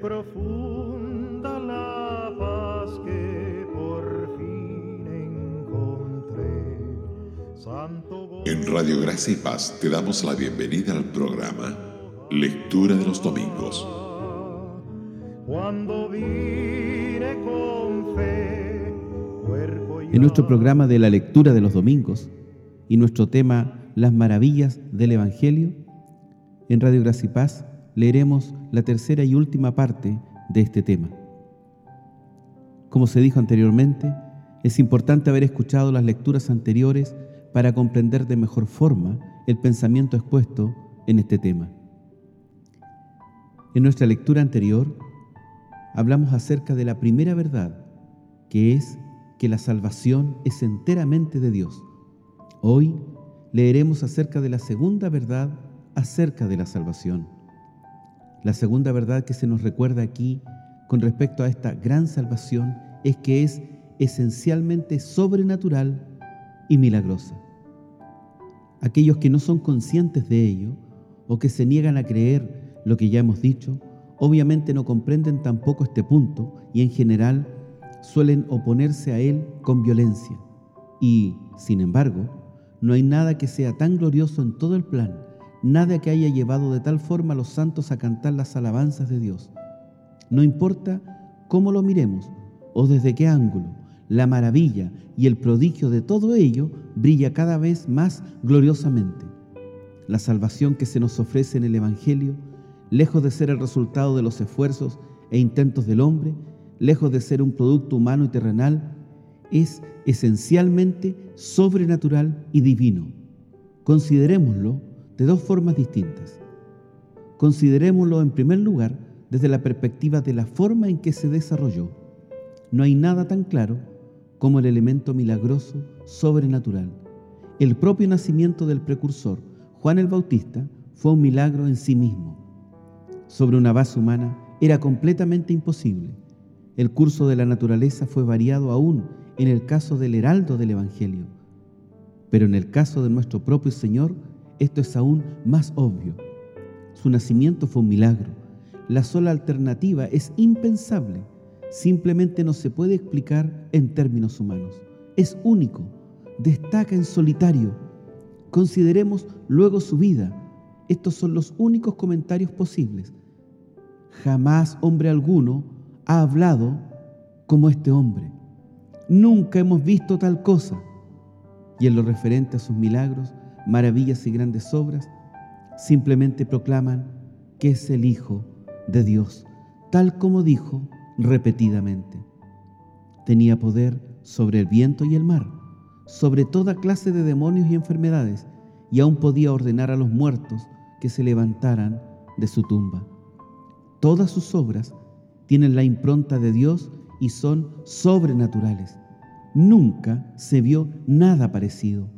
profunda la paz que por fin encontré. Santo En Radio Gracia y Paz te damos la bienvenida al programa Lectura de los Domingos. Cuando vine con fe, cuerpo y En nuestro programa de la lectura de los domingos y nuestro tema Las maravillas del Evangelio, en Radio Gracia y Paz leeremos la tercera y última parte de este tema. Como se dijo anteriormente, es importante haber escuchado las lecturas anteriores para comprender de mejor forma el pensamiento expuesto en este tema. En nuestra lectura anterior hablamos acerca de la primera verdad, que es que la salvación es enteramente de Dios. Hoy leeremos acerca de la segunda verdad acerca de la salvación. La segunda verdad que se nos recuerda aquí con respecto a esta gran salvación es que es esencialmente sobrenatural y milagrosa. Aquellos que no son conscientes de ello o que se niegan a creer lo que ya hemos dicho, obviamente no comprenden tampoco este punto y en general suelen oponerse a él con violencia. Y, sin embargo, no hay nada que sea tan glorioso en todo el plan, nada que haya llevado de tal forma a los santos a cantar las alabanzas de Dios. No importa cómo lo miremos o desde qué ángulo, la maravilla y el prodigio de todo ello brilla cada vez más gloriosamente. La salvación que se nos ofrece en el Evangelio, lejos de ser el resultado de los esfuerzos e intentos del hombre, lejos de ser un producto humano y terrenal, es esencialmente sobrenatural y divino. Considerémoslo de dos formas distintas. Considerémoslo en primer lugar desde la perspectiva de la forma en que se desarrolló. No hay nada tan claro como el elemento milagroso sobrenatural. El propio nacimiento del precursor, Juan el Bautista, fue un milagro en sí mismo. Sobre una base humana era completamente imposible. El curso de la naturaleza fue variado aún en el caso del heraldo del Evangelio. Pero en el caso de nuestro propio Señor, esto es aún más obvio. Su nacimiento fue un milagro. La sola alternativa es impensable. Simplemente no se puede explicar en términos humanos. Es único. Destaca en solitario. Consideremos luego su vida. Estos son los únicos comentarios posibles. Jamás hombre alguno ha hablado como este hombre. Nunca hemos visto tal cosa. Y en lo referente a sus milagros, maravillas y grandes obras, simplemente proclaman que es el Hijo de Dios, tal como dijo repetidamente. Tenía poder sobre el viento y el mar, sobre toda clase de demonios y enfermedades, y aún podía ordenar a los muertos que se levantaran de su tumba. Todas sus obras tienen la impronta de Dios y son sobrenaturales. Nunca se vio nada parecido.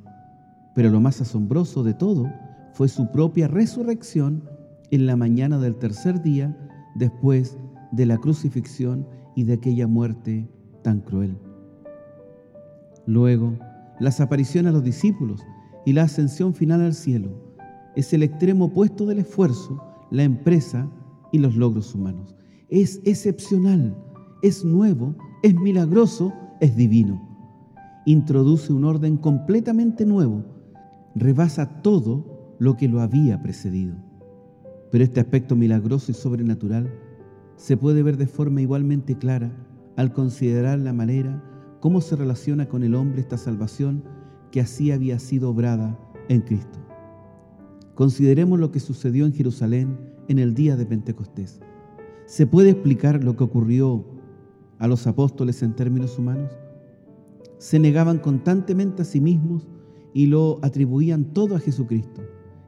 Pero lo más asombroso de todo fue su propia resurrección en la mañana del tercer día después de la crucifixión y de aquella muerte tan cruel. Luego, las apariciones a los discípulos y la ascensión final al cielo es el extremo opuesto del esfuerzo, la empresa y los logros humanos. Es excepcional, es nuevo, es milagroso, es divino. Introduce un orden completamente nuevo, rebasa todo lo que lo había precedido. Pero este aspecto milagroso y sobrenatural se puede ver de forma igualmente clara al considerar la manera cómo se relaciona con el hombre esta salvación que así había sido obrada en Cristo. Consideremos lo que sucedió en Jerusalén en el día de Pentecostés. ¿Se puede explicar lo que ocurrió a los apóstoles en términos humanos? Se negaban constantemente a sí mismos y lo atribuían todo a Jesucristo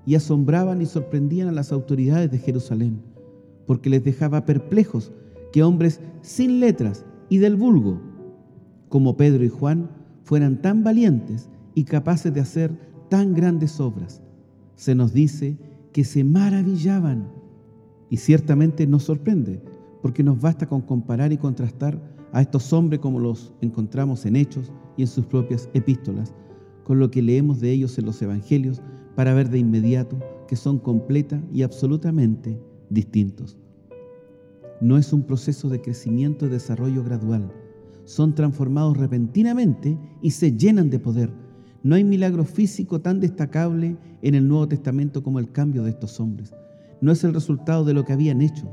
y asombraban y sorprendían a las autoridades de Jerusalén porque les dejaba perplejos que hombres sin letras y del vulgo como Pedro y Juan fueran tan valientes y capaces de hacer tan grandes obras. Se nos dice que se maravillaban y ciertamente nos sorprende porque nos basta con comparar y contrastar a estos hombres como los encontramos en Hechos y en sus propias epístolas, con lo que leemos de ellos en los Evangelios para ver de inmediato que son completa y absolutamente distintos. no es un proceso de crecimiento y desarrollo gradual. Son transformados repentinamente y se llenan de poder. No hay milagro físico tan destacable en el Nuevo Testamento como el cambio de estos hombres. No es el resultado de lo que habían hecho,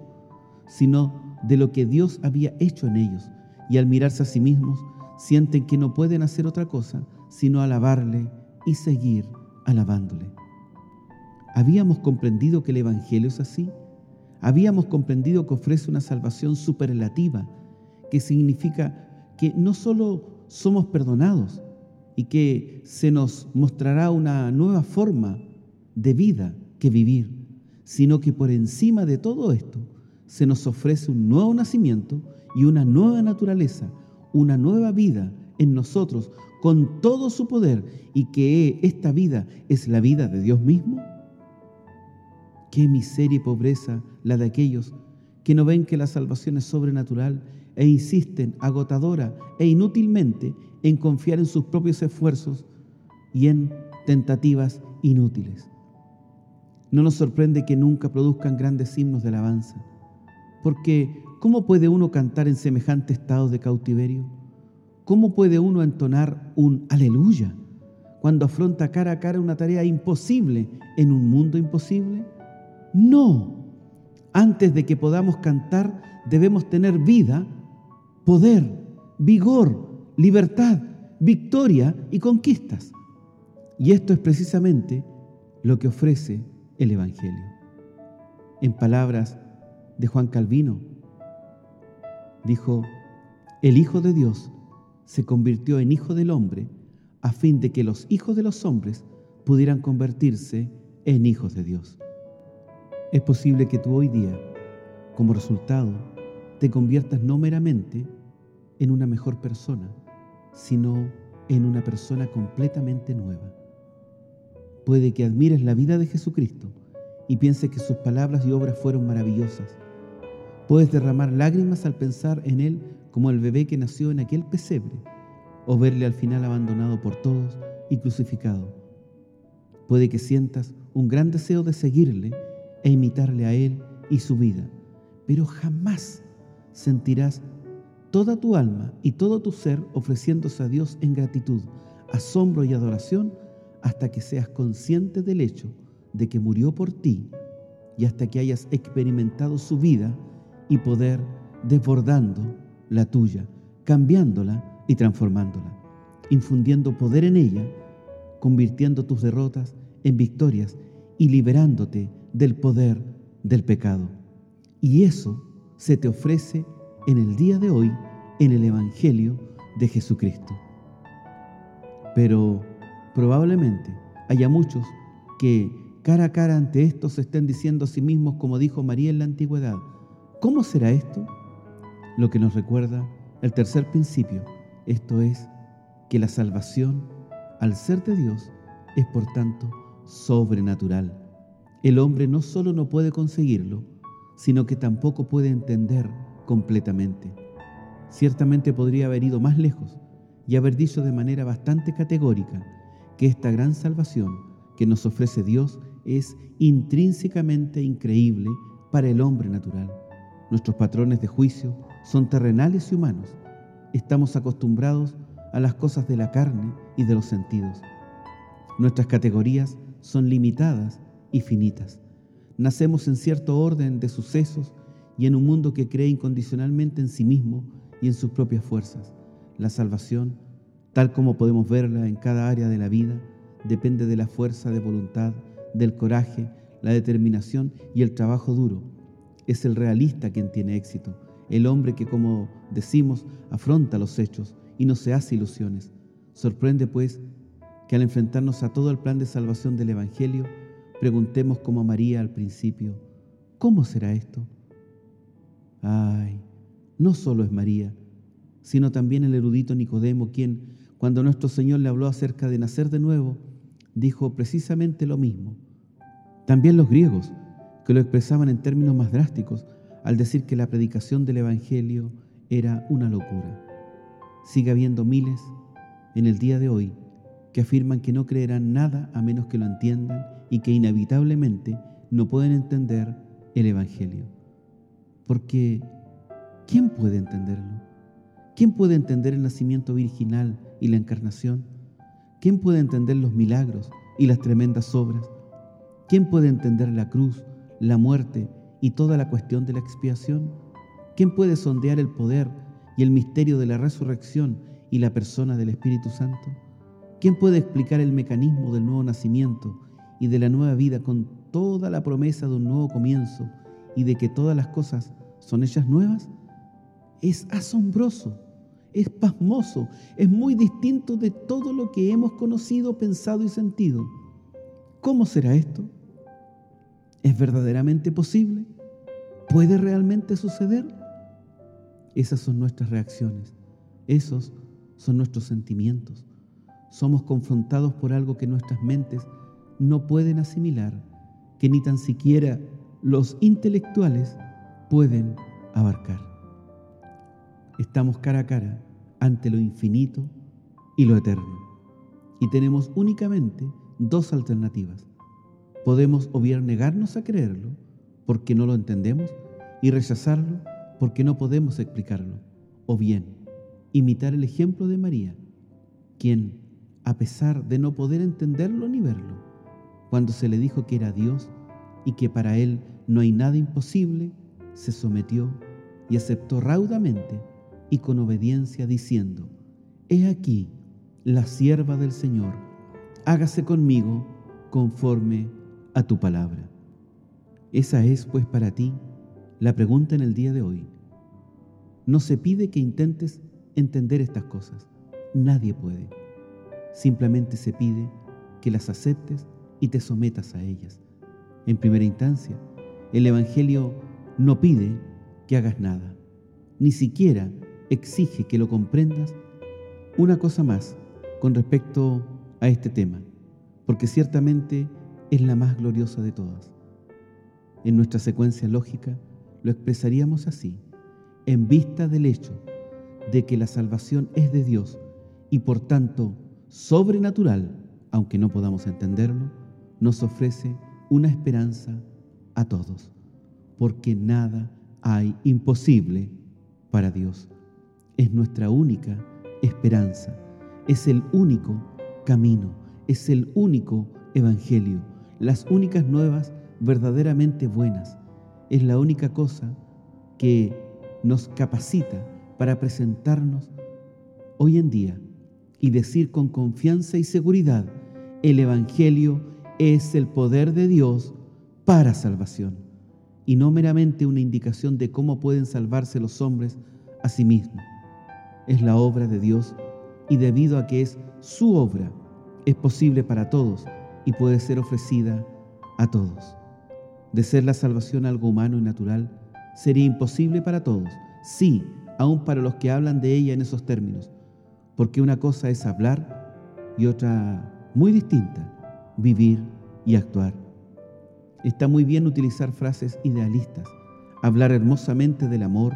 sino de lo que Dios había hecho en ellos. Y al mirarse a sí mismos, sienten que no pueden hacer otra cosa sino alabarle y seguir alabándole. ¿Habíamos comprendido que el Evangelio es así? Habíamos comprendido que ofrece una salvación superlativa, que significa que no solo somos perdonados y que se nos mostrará una nueva forma de vida que vivir, sino que por encima de todo esto se nos ofrece un nuevo nacimiento y una nueva naturaleza, una nueva vida en nosotros con todo su poder y que esta vida es la vida de Dios mismo? Qué miseria y pobreza la de aquellos que no ven que la salvación es sobrenatural e insisten agotadora e inútilmente en confiar en sus propios esfuerzos y en tentativas inútiles. No nos sorprende que nunca produzcan grandes himnos de alabanza, porque ¿cómo puede uno cantar en semejante estado de cautiverio? ¿Cómo puede uno entonar un aleluya cuando afronta cara a cara una tarea imposible en un mundo imposible? No. Antes de que podamos cantar, debemos tener vida, poder, vigor, libertad, victoria y conquistas. Y esto es precisamente lo que ofrece el Evangelio. En palabras de Juan Calvino, dijo, el Hijo de Dios se convirtió en hijo del hombre a fin de que los hijos de los hombres pudieran convertirse en hijos de Dios. Es posible que tú hoy día, como resultado, te conviertas no meramente en una mejor persona, sino en una persona completamente nueva. Puede que admires la vida de Jesucristo y pienses que sus palabras y obras fueron maravillosas. Puedes derramar lágrimas al pensar en Él como el bebé que nació en aquel pesebre, o verle al final abandonado por todos y crucificado. Puede que sientas un gran deseo de seguirle e imitarle a Él y su vida, pero jamás sentirás toda tu alma y todo tu ser ofreciéndose a Dios en gratitud, asombro y adoración hasta que seas consciente del hecho de que murió por ti y hasta que hayas experimentado su vida y poder desbordando la tuya, cambiándola y transformándola, infundiendo poder en ella, convirtiendo tus derrotas en victorias y liberándote del poder del pecado. Y eso se te ofrece en el día de hoy en el Evangelio de Jesucristo. Pero probablemente haya muchos que cara a cara ante esto se estén diciendo a sí mismos, como dijo María en la antigüedad, ¿cómo será esto? Lo que nos recuerda el tercer principio, esto es, que la salvación, al ser de Dios, es por tanto sobrenatural. El hombre no solo no puede conseguirlo, sino que tampoco puede entender completamente. Ciertamente podría haber ido más lejos y haber dicho de manera bastante categórica que esta gran salvación que nos ofrece Dios es intrínsecamente increíble para el hombre natural. Nuestros patrones de juicio son terrenales y humanos. Estamos acostumbrados a las cosas de la carne y de los sentidos. Nuestras categorías son limitadas y finitas. Nacemos en cierto orden de sucesos y en un mundo que cree incondicionalmente en sí mismo y en sus propias fuerzas. La salvación, tal como podemos verla en cada área de la vida, depende de la fuerza de voluntad, del coraje, la determinación y el trabajo duro es el realista quien tiene éxito, el hombre que, como decimos, afronta los hechos y no se hace ilusiones. Sorprende, pues, que al enfrentarnos a todo el plan de salvación del Evangelio, preguntemos como María al principio, ¿cómo será esto? Ay, no solo es María, sino también el erudito Nicodemo, quien, cuando nuestro Señor le habló acerca de nacer de nuevo, dijo precisamente lo mismo. También los griegos, que lo expresaban en términos más drásticos al decir que la predicación del Evangelio era una locura. Sigue habiendo miles en el día de hoy que afirman que no creerán nada a menos que lo entiendan y que inevitablemente no pueden entender el Evangelio. porque ¿quién puede entenderlo? ¿Quién puede entender el nacimiento virginal y la encarnación? ¿Quién puede entender los milagros y las tremendas obras? ¿Quién puede entender la cruz, la muerte y toda la cuestión de la expiación? ¿Quién puede sondear el poder y el misterio de la resurrección y la persona del Espíritu Santo? ¿Quién puede explicar el mecanismo del nuevo nacimiento y de la nueva vida con toda la promesa de un nuevo comienzo y de que todas las cosas son hechas nuevas? Es asombroso, es pasmoso, es muy distinto de todo lo que hemos conocido, pensado y sentido. ¿Cómo será esto? ¿Es verdaderamente posible? ¿Puede realmente suceder? Esas son nuestras reacciones, esos son nuestros sentimientos. Somos confrontados por algo que nuestras mentes no pueden asimilar, que ni tan siquiera los intelectuales pueden abarcar. Estamos cara a cara ante lo infinito y lo eterno. Y tenemos únicamente dos alternativas. Podemos o bien negarnos a creerlo porque no lo entendemos y rechazarlo porque no podemos explicarlo. O bien imitar el ejemplo de María, quien, a pesar de no poder entenderlo ni verlo, cuando se le dijo que era Dios y que para él no hay nada imposible, se sometió y aceptó raudamente y con obediencia diciendo, He aquí la sierva del Señor, hágase conmigo conforme a tu palabra. Esa es, pues, para ti la pregunta en el día de hoy. No se pide que intentes entender estas cosas. Nadie puede. Simplemente se pide que las aceptes y te sometas a ellas. En primera instancia, el Evangelio no pide que hagas nada, ni siquiera exige que lo comprendas. Una cosa más con respecto a este tema, porque ciertamente es la más gloriosa de todas. En nuestra secuencia lógica lo expresaríamos así, en vista del hecho de que la salvación es de Dios y por tanto sobrenatural, aunque no podamos entenderlo, nos ofrece una esperanza a todos, porque nada hay imposible para Dios. Es nuestra única esperanza, es el único camino, es el único evangelio, las únicas nuevas verdaderamente buenas. Es la única cosa que nos capacita para presentarnos hoy en día y decir con confianza y seguridad, el Evangelio es el poder de Dios para salvación y no meramente una indicación de cómo pueden salvarse los hombres a sí mismos. Es la obra de Dios y debido a que es su obra, es posible para todos y puede ser ofrecida a todos. De ser la salvación algo humano y natural, sería imposible para todos, sí, aún para los que hablan de ella en esos términos, porque una cosa es hablar y otra muy distinta, vivir y actuar. Está muy bien utilizar frases idealistas, hablar hermosamente del amor,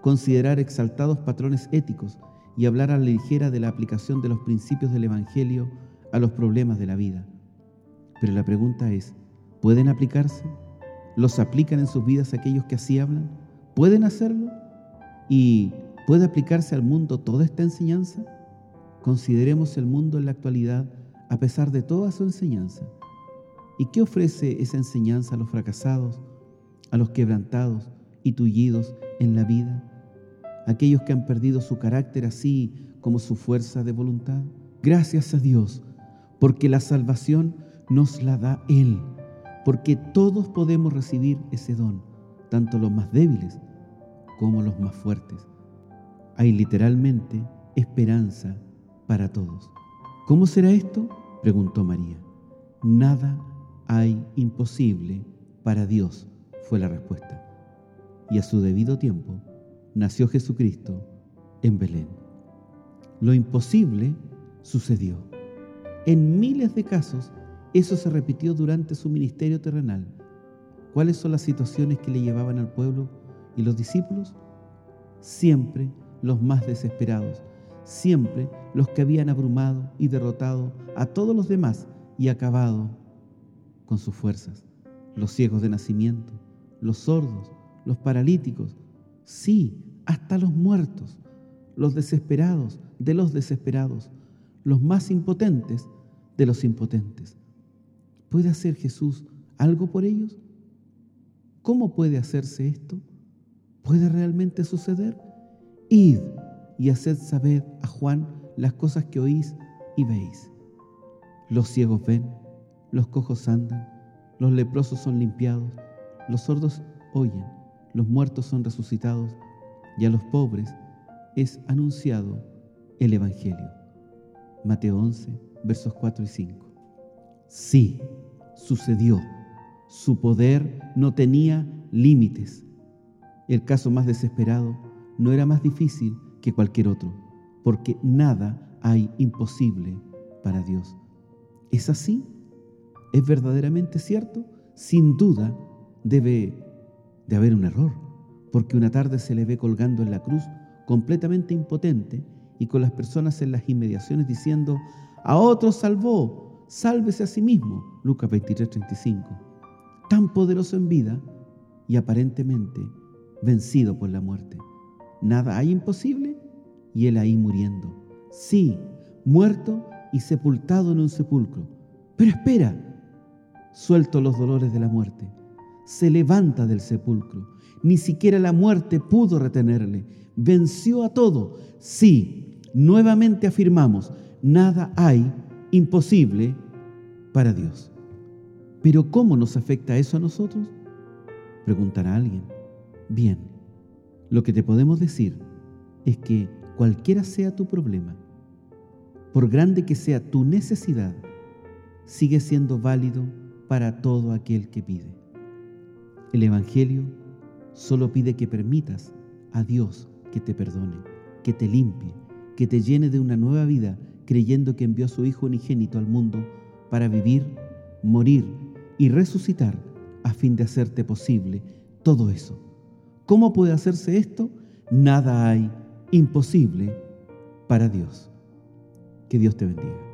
considerar exaltados patrones éticos y hablar a la ligera de la aplicación de los principios del Evangelio a los problemas de la vida. Pero la pregunta es, ¿pueden aplicarse? ¿Los aplican en sus vidas aquellos que así hablan? ¿Pueden hacerlo? ¿Y puede aplicarse al mundo toda esta enseñanza? Consideremos el mundo en la actualidad a pesar de toda su enseñanza. ¿Y qué ofrece esa enseñanza a los fracasados, a los quebrantados y tullidos en la vida? Aquellos que han perdido su carácter así como su fuerza de voluntad. Gracias a Dios, porque la salvación nos la da Él, porque todos podemos recibir ese don, tanto los más débiles como los más fuertes. Hay literalmente esperanza para todos. ¿Cómo será esto? preguntó María. Nada hay imposible para Dios, fue la respuesta. Y a su debido tiempo nació Jesucristo en Belén. Lo imposible sucedió. En miles de casos eso se repitió durante su ministerio terrenal. ¿Cuáles son las situaciones que le llevaban al pueblo y los discípulos? Siempre los más desesperados, siempre los que habían abrumado y derrotado a todos los demás y acabado con sus fuerzas, los ciegos de nacimiento, los sordos, los paralíticos, sí, hasta los muertos, los desesperados de los desesperados, los más impotentes de los impotentes. ¿Puede hacer Jesús algo por ellos? ¿Cómo puede hacerse esto? ¿Puede realmente suceder? Id y haced saber a Juan las cosas que oís y veis. Los ciegos ven, los cojos andan, los leprosos son limpiados, los sordos oyen, los muertos son resucitados y a los pobres es anunciado el Evangelio. Mateo 11, versos 4 y 5. Sí, sucedió. Su poder no tenía límites. El caso más desesperado no era más difícil que cualquier otro, porque nada hay imposible para Dios. ¿Es así? ¿Es verdaderamente cierto? Sin duda debe de haber un error, porque una tarde se le ve colgando en la cruz completamente impotente y con las personas en las inmediaciones diciendo, a otro salvó, sálvese a sí mismo. Lucas 23, 35. Tan poderoso en vida y aparentemente vencido por la muerte. Nada hay imposible y él ahí muriendo. Sí, muerto y sepultado en un sepulcro. Pero espera, suelto los dolores de la muerte. Se levanta del sepulcro. Ni siquiera la muerte pudo retenerle. Venció a todo. Sí, nuevamente afirmamos, nada hay imposible para Dios. Pero ¿cómo nos afecta eso a nosotros? Preguntará alguien. Bien, lo que te podemos decir es que cualquiera sea tu problema, por grande que sea tu necesidad, sigue siendo válido para todo aquel que pide. El Evangelio solo pide que permitas a Dios que te perdone, que te limpie, que te llene de una nueva vida, creyendo que envió a su Hijo unigénito al mundo para vivir, morir y resucitar a fin de hacerte posible todo eso. ¿Cómo puede hacerse esto? Nada hay imposible para Dios. Que Dios te bendiga.